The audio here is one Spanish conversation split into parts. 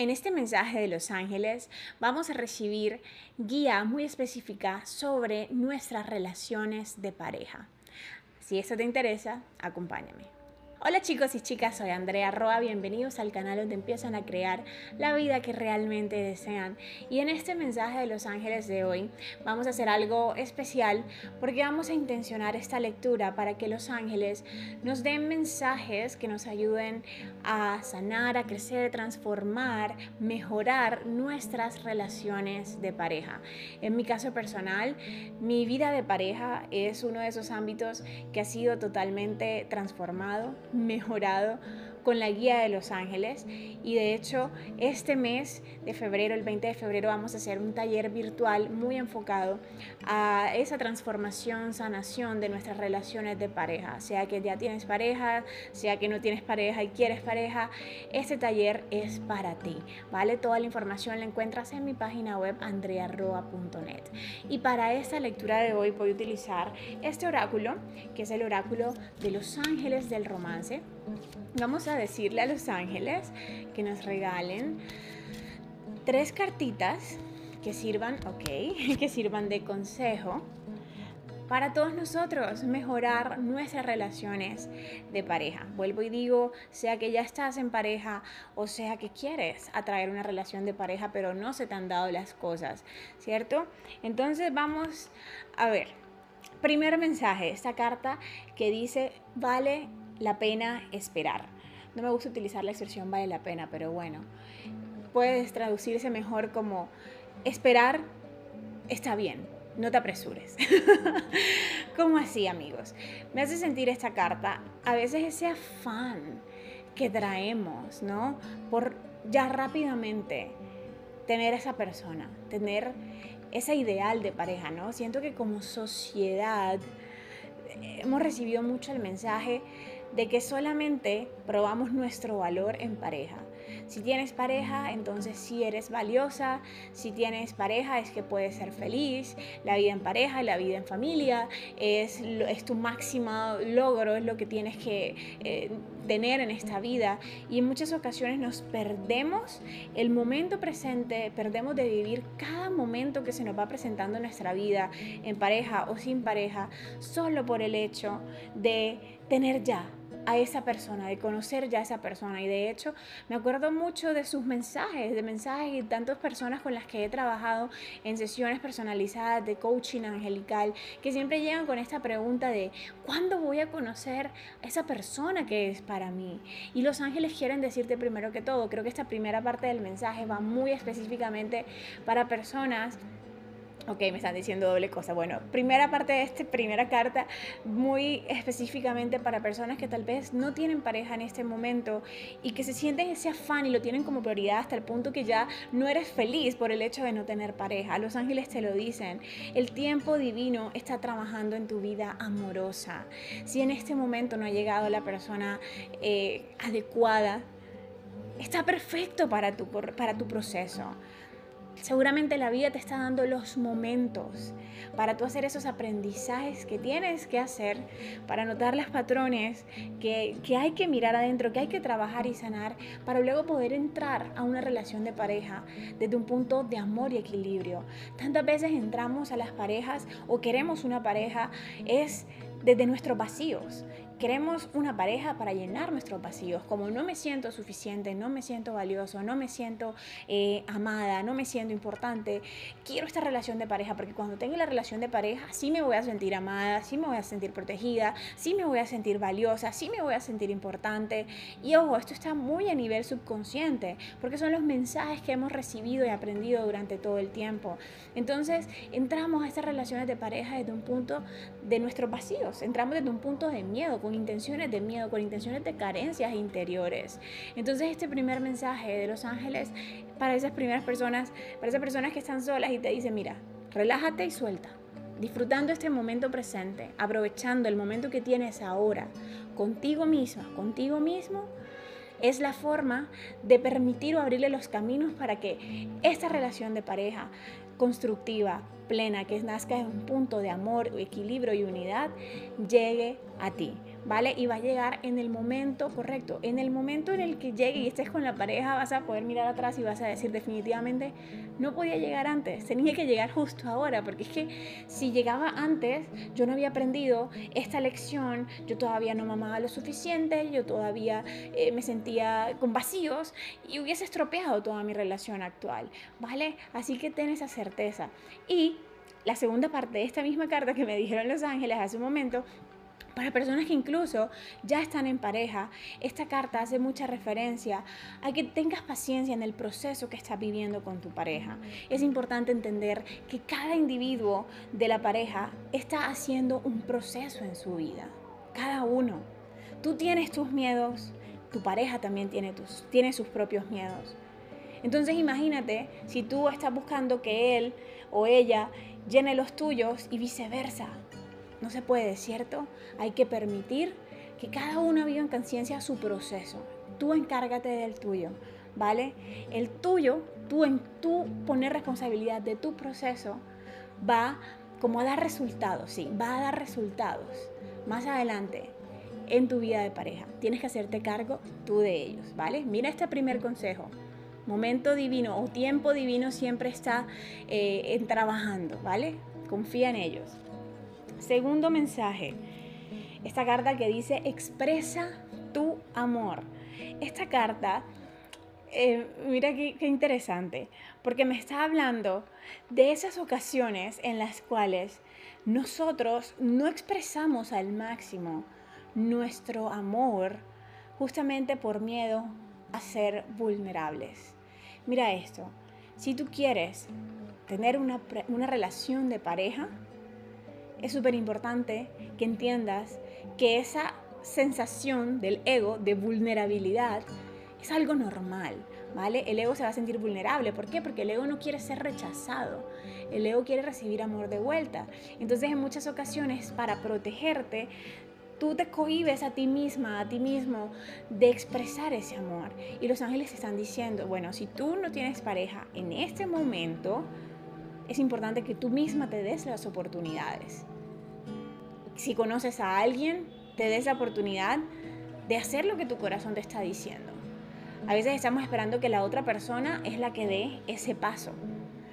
En este mensaje de los ángeles vamos a recibir guía muy específica sobre nuestras relaciones de pareja. Si eso te interesa, acompáñame. Hola chicos y chicas, soy Andrea Roa, bienvenidos al canal donde empiezan a crear la vida que realmente desean. Y en este mensaje de los ángeles de hoy vamos a hacer algo especial porque vamos a intencionar esta lectura para que los ángeles nos den mensajes que nos ayuden a sanar, a crecer, transformar, mejorar nuestras relaciones de pareja. En mi caso personal, mi vida de pareja es uno de esos ámbitos que ha sido totalmente transformado mejorado con la guía de los ángeles y de hecho este mes de febrero, el 20 de febrero, vamos a hacer un taller virtual muy enfocado a esa transformación, sanación de nuestras relaciones de pareja, sea que ya tienes pareja, sea que no tienes pareja y quieres pareja, este taller es para ti, ¿vale? Toda la información la encuentras en mi página web andrearroa.net. Y para esta lectura de hoy voy a utilizar este oráculo, que es el oráculo de los ángeles del romance. Vamos a decirle a los ángeles que nos regalen tres cartitas que sirvan, ok, que sirvan de consejo para todos nosotros mejorar nuestras relaciones de pareja. Vuelvo y digo, sea que ya estás en pareja o sea que quieres atraer una relación de pareja, pero no se te han dado las cosas, ¿cierto? Entonces vamos a ver. Primer mensaje, esta carta que dice, vale la pena esperar. No me gusta utilizar la expresión vale la pena, pero bueno, puedes traducirse mejor como esperar está bien, no te apresures. ¿Cómo así, amigos? Me hace sentir esta carta, a veces ese afán que traemos, ¿no? Por ya rápidamente tener esa persona, tener ese ideal de pareja, ¿no? Siento que como sociedad hemos recibido mucho el mensaje de que solamente probamos nuestro valor en pareja. Si tienes pareja, entonces sí eres valiosa. Si tienes pareja, es que puedes ser feliz. La vida en pareja, la vida en familia, es, tu máximo logro, es lo que tienes que eh, tener en esta vida. Y en muchas ocasiones nos perdemos el momento presente, perdemos de vivir cada momento que se nos va presentando en nuestra vida, en pareja o sin pareja, solo por el hecho de tener ya a esa persona, de conocer ya a esa persona. Y de hecho, me acuerdo mucho de sus mensajes, de mensajes y tantas personas con las que he trabajado en sesiones personalizadas de coaching angelical, que siempre llegan con esta pregunta de, ¿cuándo voy a conocer a esa persona que es para mí? Y los ángeles quieren decirte primero que todo, creo que esta primera parte del mensaje va muy específicamente para personas Ok, me están diciendo doble cosa. Bueno, primera parte de esta primera carta, muy específicamente para personas que tal vez no tienen pareja en este momento y que se sienten ese afán y lo tienen como prioridad hasta el punto que ya no eres feliz por el hecho de no tener pareja. Los ángeles te lo dicen. El tiempo divino está trabajando en tu vida amorosa. Si en este momento no ha llegado la persona eh, adecuada, está perfecto para tu, para tu proceso. Seguramente la vida te está dando los momentos para tú hacer esos aprendizajes que tienes que hacer, para notar los patrones que, que, hay que mirar adentro, que hay que trabajar y sanar, para luego poder entrar a una relación de pareja desde un punto de amor y equilibrio. Tantas veces entramos a las parejas o queremos una pareja es desde nuestros vacíos. Queremos una pareja para llenar nuestros vacíos. Como no me siento suficiente, no me siento valioso, no me siento eh, amada, no me siento importante, quiero esta relación de pareja porque cuando tenga la relación de pareja sí me voy a sentir amada, sí me voy a sentir protegida, sí me voy a sentir valiosa, sí me voy a sentir importante. Y ojo, esto está muy a nivel subconsciente porque son los mensajes que hemos recibido y aprendido durante todo el tiempo. Entonces entramos a estas relaciones de pareja desde un punto de nuestros vacíos, entramos desde un punto de miedo con intenciones de miedo, con intenciones de carencias interiores. Entonces este primer mensaje de los ángeles para esas primeras personas, para esas personas que están solas y te dicen, mira, relájate y suelta disfrutando este momento presente, aprovechando el momento que tienes ahora, contigo misma, contigo mismo, es la forma de permitir o abrirle los caminos para que esta relación de pareja constructiva, plena, que nazca en un punto de amor, equilibrio y unidad, llegue a ti. ¿Vale? Y va a llegar en el momento correcto. En el momento en el que llegue y estés con la pareja, vas a poder mirar atrás y vas a decir definitivamente, no podía llegar antes, tenía que llegar justo ahora, porque es que si llegaba antes, yo no había aprendido esta lección, yo todavía no mamaba lo suficiente, yo todavía eh, me sentía con vacíos y hubiese estropeado toda mi relación actual, ¿vale? Así que ten esa certeza. Y la segunda parte de esta misma carta que me dijeron Los Ángeles hace un momento para personas que incluso ya están en pareja, esta carta hace mucha referencia a que tengas paciencia en el proceso que estás viviendo con tu pareja. Es importante entender que cada individuo de la pareja está haciendo un proceso en su vida. Cada uno. Tú tienes tus miedos, tu pareja también tiene, tus, tiene sus propios miedos. Entonces imagínate si tú estás buscando que él o ella llene los tuyos y viceversa. No se puede, ¿cierto? Hay que permitir que cada uno viva en conciencia su proceso. Tú encárgate del tuyo, ¿vale? El tuyo, tú en tú poner responsabilidad de tu proceso va como a dar resultados, sí, va a dar resultados más adelante en tu vida de pareja. Tienes que hacerte cargo tú de ellos, ¿vale? Mira este primer consejo. Momento divino o tiempo divino siempre está eh, en trabajando, ¿vale? Confía en ellos. Segundo mensaje, esta carta que dice expresa tu amor. Esta carta, eh, mira qué, qué interesante, porque me está hablando de esas ocasiones en las cuales nosotros no expresamos al máximo nuestro amor justamente por miedo a ser vulnerables. Mira esto, si tú quieres tener una, una relación de pareja, es súper importante que entiendas que esa sensación del ego de vulnerabilidad es algo normal, ¿vale? El ego se va a sentir vulnerable. ¿Por qué? Porque el ego no quiere ser rechazado. El ego quiere recibir amor de vuelta. Entonces, en muchas ocasiones, para protegerte, tú te cohibes a ti misma, a ti mismo, de expresar ese amor. Y los ángeles están diciendo, bueno, si tú no tienes pareja en este momento, es importante que tú misma te des las oportunidades. Si conoces a alguien, te des la oportunidad de hacer lo que tu corazón te está diciendo. A veces estamos esperando que la otra persona es la que dé ese paso,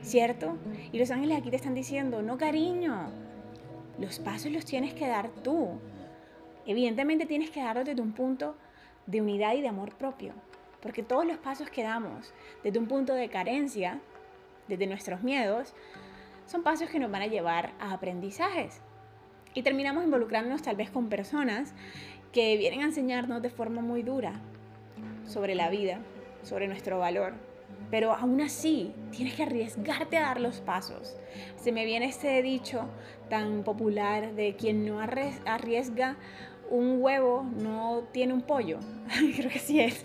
¿cierto? Y los ángeles aquí te están diciendo, no cariño, los pasos los tienes que dar tú. Evidentemente tienes que darlos desde un punto de unidad y de amor propio, porque todos los pasos que damos desde un punto de carencia desde nuestros miedos, son pasos que nos van a llevar a aprendizajes. Y terminamos involucrándonos tal vez con personas que vienen a enseñarnos de forma muy dura sobre la vida, sobre nuestro valor. Pero aún así, tienes que arriesgarte a dar los pasos. Se me viene este dicho tan popular de quien no arriesga un huevo no tiene un pollo. Creo que sí es.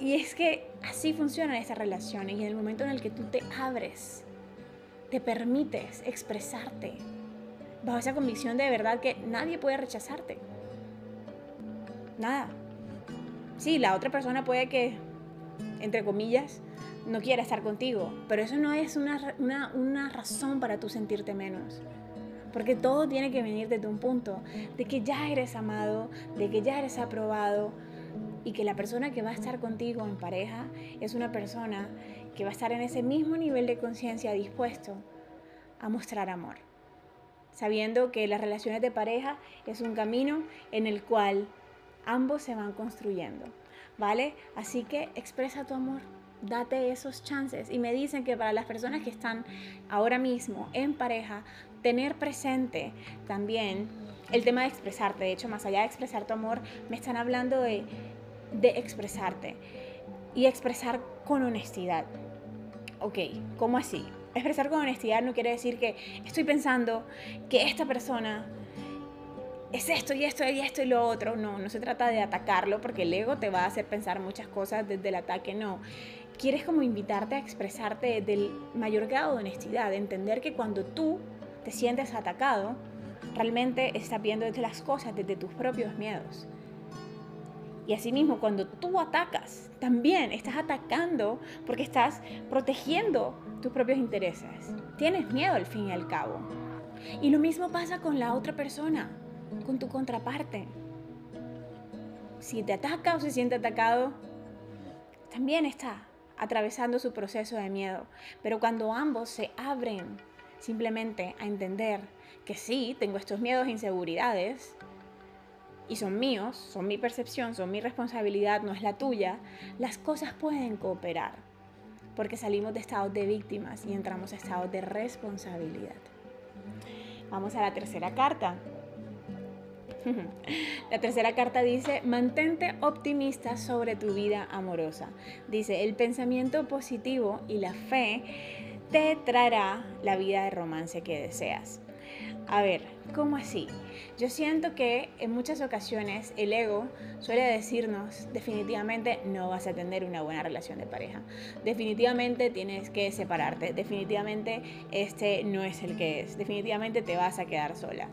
Y es que así funcionan estas relaciones y en el momento en el que tú te abres, te permites expresarte bajo esa convicción de verdad que nadie puede rechazarte. Nada. Sí, la otra persona puede que, entre comillas, no quiera estar contigo, pero eso no es una, una, una razón para tú sentirte menos. Porque todo tiene que venir desde un punto de que ya eres amado, de que ya eres aprobado, y que la persona que va a estar contigo en pareja es una persona que va a estar en ese mismo nivel de conciencia dispuesto a mostrar amor, sabiendo que las relaciones de pareja es un camino en el cual ambos se van construyendo, ¿vale? Así que expresa tu amor, date esos chances. Y me dicen que para las personas que están ahora mismo en pareja, tener presente también el tema de expresarte. De hecho, más allá de expresar tu amor, me están hablando de de expresarte y expresar con honestidad. Ok, ¿cómo así? Expresar con honestidad no quiere decir que estoy pensando que esta persona es esto y esto y esto y lo otro. No, no se trata de atacarlo porque el ego te va a hacer pensar muchas cosas desde el ataque. No, quieres como invitarte a expresarte del mayor grado de honestidad, de entender que cuando tú te sientes atacado, realmente estás viendo desde las cosas desde tus propios miedos. Y asimismo, cuando tú atacas, también estás atacando porque estás protegiendo tus propios intereses. Tienes miedo al fin y al cabo. Y lo mismo pasa con la otra persona. con tu contraparte. Si te ataca o se siente atacado, también está atravesando su proceso de miedo. Pero cuando ambos se abren simplemente a entender que sí, tengo estos miedos e inseguridades, y son míos, son mi percepción, son mi responsabilidad, no es la tuya, las cosas pueden cooperar, porque salimos de estados de víctimas y entramos a estados de responsabilidad. Vamos a la tercera carta. La tercera carta dice, mantente optimista sobre tu vida amorosa. Dice, el pensamiento positivo y la fe te traerá la vida de romance que deseas. A ver, ¿cómo así? Yo siento que en muchas ocasiones el ego suele decirnos definitivamente no vas a tener una buena relación de pareja. Definitivamente tienes que separarte. Definitivamente este no es el que es. Definitivamente te vas a quedar sola.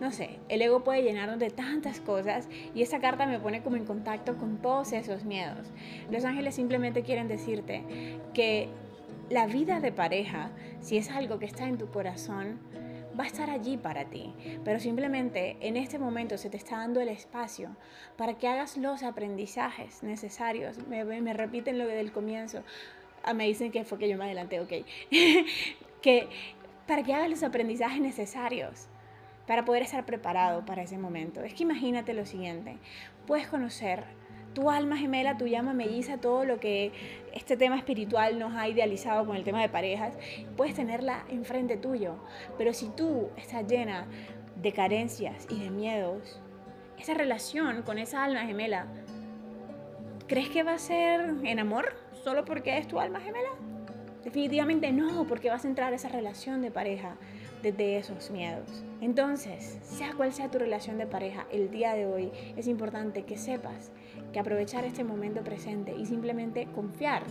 No sé, el ego puede llenarnos de tantas cosas y esa carta me pone como en contacto con todos esos miedos. Los ángeles simplemente quieren decirte que la vida de pareja, si es algo que está en tu corazón, va a estar allí para ti, pero simplemente en este momento se te está dando el espacio para que hagas los aprendizajes necesarios. Me, me repiten lo del comienzo. Ah, me dicen que fue que yo me adelanté, ok. que para que hagas los aprendizajes necesarios para poder estar preparado para ese momento. Es que imagínate lo siguiente, puedes conocer tu alma gemela, tu llama melliza, todo lo que este tema espiritual nos ha idealizado con el tema de parejas, puedes tenerla enfrente tuyo. Pero si tú estás llena de carencias y de miedos, esa relación con esa alma gemela, ¿crees que va a ser en amor solo porque es tu alma gemela? Definitivamente no, porque vas a entrar a esa relación de pareja desde esos miedos. Entonces, sea cual sea tu relación de pareja, el día de hoy es importante que sepas que aprovechar este momento presente y simplemente confiar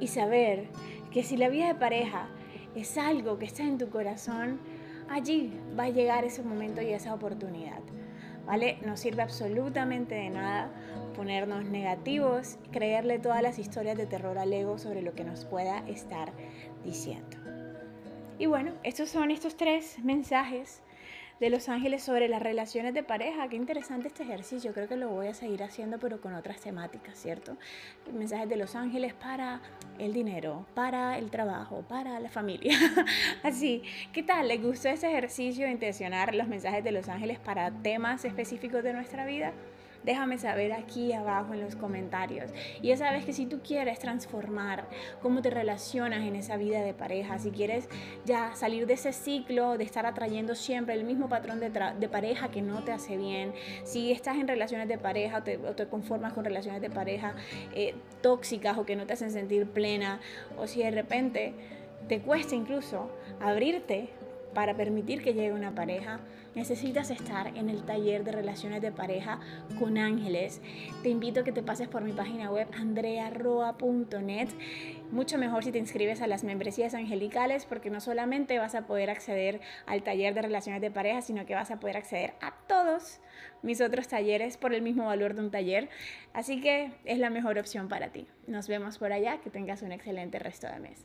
y saber que si la vida de pareja es algo que está en tu corazón, allí va a llegar ese momento y esa oportunidad. ¿Vale? No sirve absolutamente de nada ponernos negativos, creerle todas las historias de terror al ego sobre lo que nos pueda estar diciendo. Y bueno, estos son estos tres mensajes de los ángeles sobre las relaciones de pareja. Qué interesante este ejercicio. Creo que lo voy a seguir haciendo, pero con otras temáticas, ¿cierto? Mensajes de los ángeles para el dinero, para el trabajo, para la familia. Así, ¿qué tal? ¿Les gustó ese ejercicio de intencionar los mensajes de los ángeles para temas específicos de nuestra vida? Déjame saber aquí abajo en los comentarios. Y ya sabes que si tú quieres transformar cómo te relacionas en esa vida de pareja, si quieres ya salir de ese ciclo de estar atrayendo siempre el mismo patrón de, pareja que no te hace bien, si estás en relaciones de pareja o te, conformas con relaciones de pareja eh, tóxicas o que no te hacen sentir plena, o si de repente te cuesta incluso abrirte para permitir que llegue una pareja, necesitas estar en el taller de relaciones de pareja con ángeles. Te invito a que te pases por mi página web andrearroa.net. Mucho mejor si te inscribes a las membresías angelicales porque no solamente vas a poder acceder al taller de relaciones de pareja, sino que vas a poder acceder a todos mis otros talleres por el mismo valor de un taller. Así que es la mejor opción para ti. Nos vemos por allá. Que tengas un excelente resto de mes.